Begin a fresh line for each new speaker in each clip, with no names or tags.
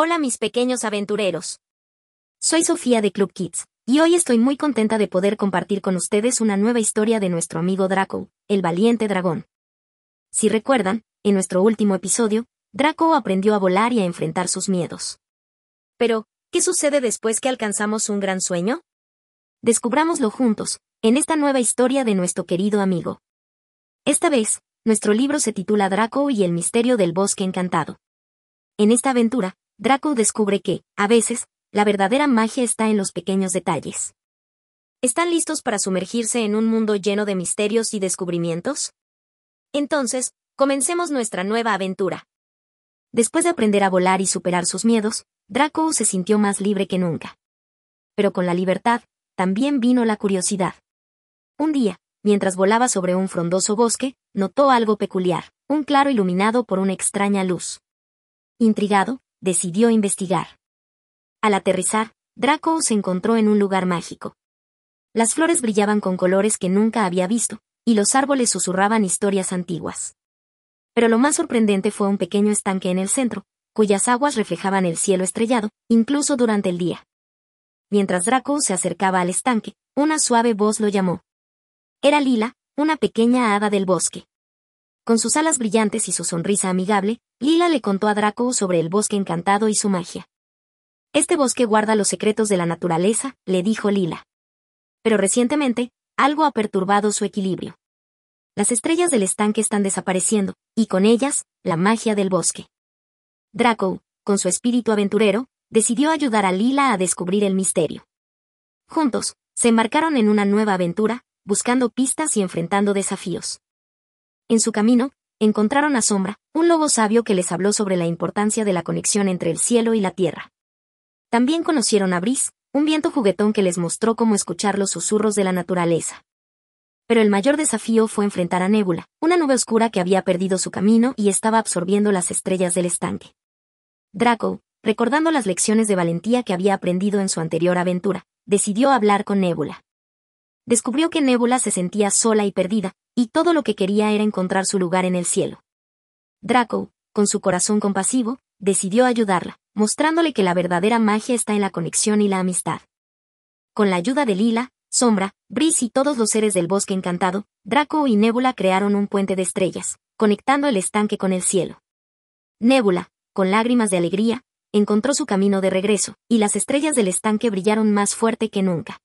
Hola mis pequeños aventureros. Soy Sofía de Club Kids, y hoy estoy muy contenta de poder compartir con ustedes una nueva historia de nuestro amigo Draco, el valiente dragón. Si recuerdan, en nuestro último episodio, Draco aprendió a volar y a enfrentar sus miedos. Pero, ¿qué sucede después que alcanzamos un gran sueño? Descubrámoslo juntos, en esta nueva historia de nuestro querido amigo. Esta vez, nuestro libro se titula Draco y el misterio del bosque encantado. En esta aventura, Draco descubre que, a veces, la verdadera magia está en los pequeños detalles. ¿Están listos para sumergirse en un mundo lleno de misterios y descubrimientos? Entonces, comencemos nuestra nueva aventura. Después de aprender a volar y superar sus miedos, Draco se sintió más libre que nunca. Pero con la libertad, también vino la curiosidad. Un día, mientras volaba sobre un frondoso bosque, notó algo peculiar, un claro iluminado por una extraña luz. Intrigado, decidió investigar. Al aterrizar, Draco se encontró en un lugar mágico. Las flores brillaban con colores que nunca había visto, y los árboles susurraban historias antiguas. Pero lo más sorprendente fue un pequeño estanque en el centro, cuyas aguas reflejaban el cielo estrellado, incluso durante el día. Mientras Draco se acercaba al estanque, una suave voz lo llamó. Era Lila, una pequeña hada del bosque. Con sus alas brillantes y su sonrisa amigable, Lila le contó a Draco sobre el bosque encantado y su magia. Este bosque guarda los secretos de la naturaleza, le dijo Lila. Pero recientemente, algo ha perturbado su equilibrio. Las estrellas del estanque están desapareciendo, y con ellas, la magia del bosque. Draco, con su espíritu aventurero, decidió ayudar a Lila a descubrir el misterio. Juntos, se embarcaron en una nueva aventura, buscando pistas y enfrentando desafíos. En su camino, encontraron a Sombra, un lobo sabio que les habló sobre la importancia de la conexión entre el cielo y la tierra. También conocieron a Brice, un viento juguetón que les mostró cómo escuchar los susurros de la naturaleza. Pero el mayor desafío fue enfrentar a Nébula, una nube oscura que había perdido su camino y estaba absorbiendo las estrellas del estanque. Draco, recordando las lecciones de valentía que había aprendido en su anterior aventura, decidió hablar con Nébula. Descubrió que Nébula se sentía sola y perdida, y todo lo que quería era encontrar su lugar en el cielo. Draco, con su corazón compasivo, decidió ayudarla, mostrándole que la verdadera magia está en la conexión y la amistad. Con la ayuda de Lila, Sombra, Brice y todos los seres del bosque encantado, Draco y Nébula crearon un puente de estrellas, conectando el estanque con el cielo. Nébula, con lágrimas de alegría, encontró su camino de regreso, y las estrellas del estanque brillaron más fuerte que nunca.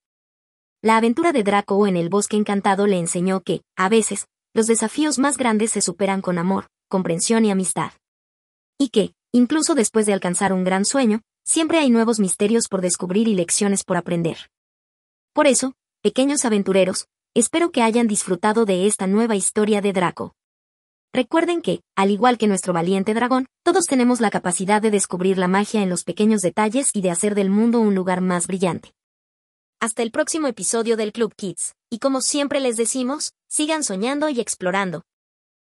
La aventura de Draco en el bosque encantado le enseñó que, a veces, los desafíos más grandes se superan con amor, comprensión y amistad. Y que, incluso después de alcanzar un gran sueño, siempre hay nuevos misterios por descubrir y lecciones por aprender. Por eso, pequeños aventureros, espero que hayan disfrutado de esta nueva historia de Draco. Recuerden que, al igual que nuestro valiente dragón, todos tenemos la capacidad de descubrir la magia en los pequeños detalles y de hacer del mundo un lugar más brillante. Hasta el próximo episodio del Club Kids, y como siempre les decimos, sigan soñando y explorando.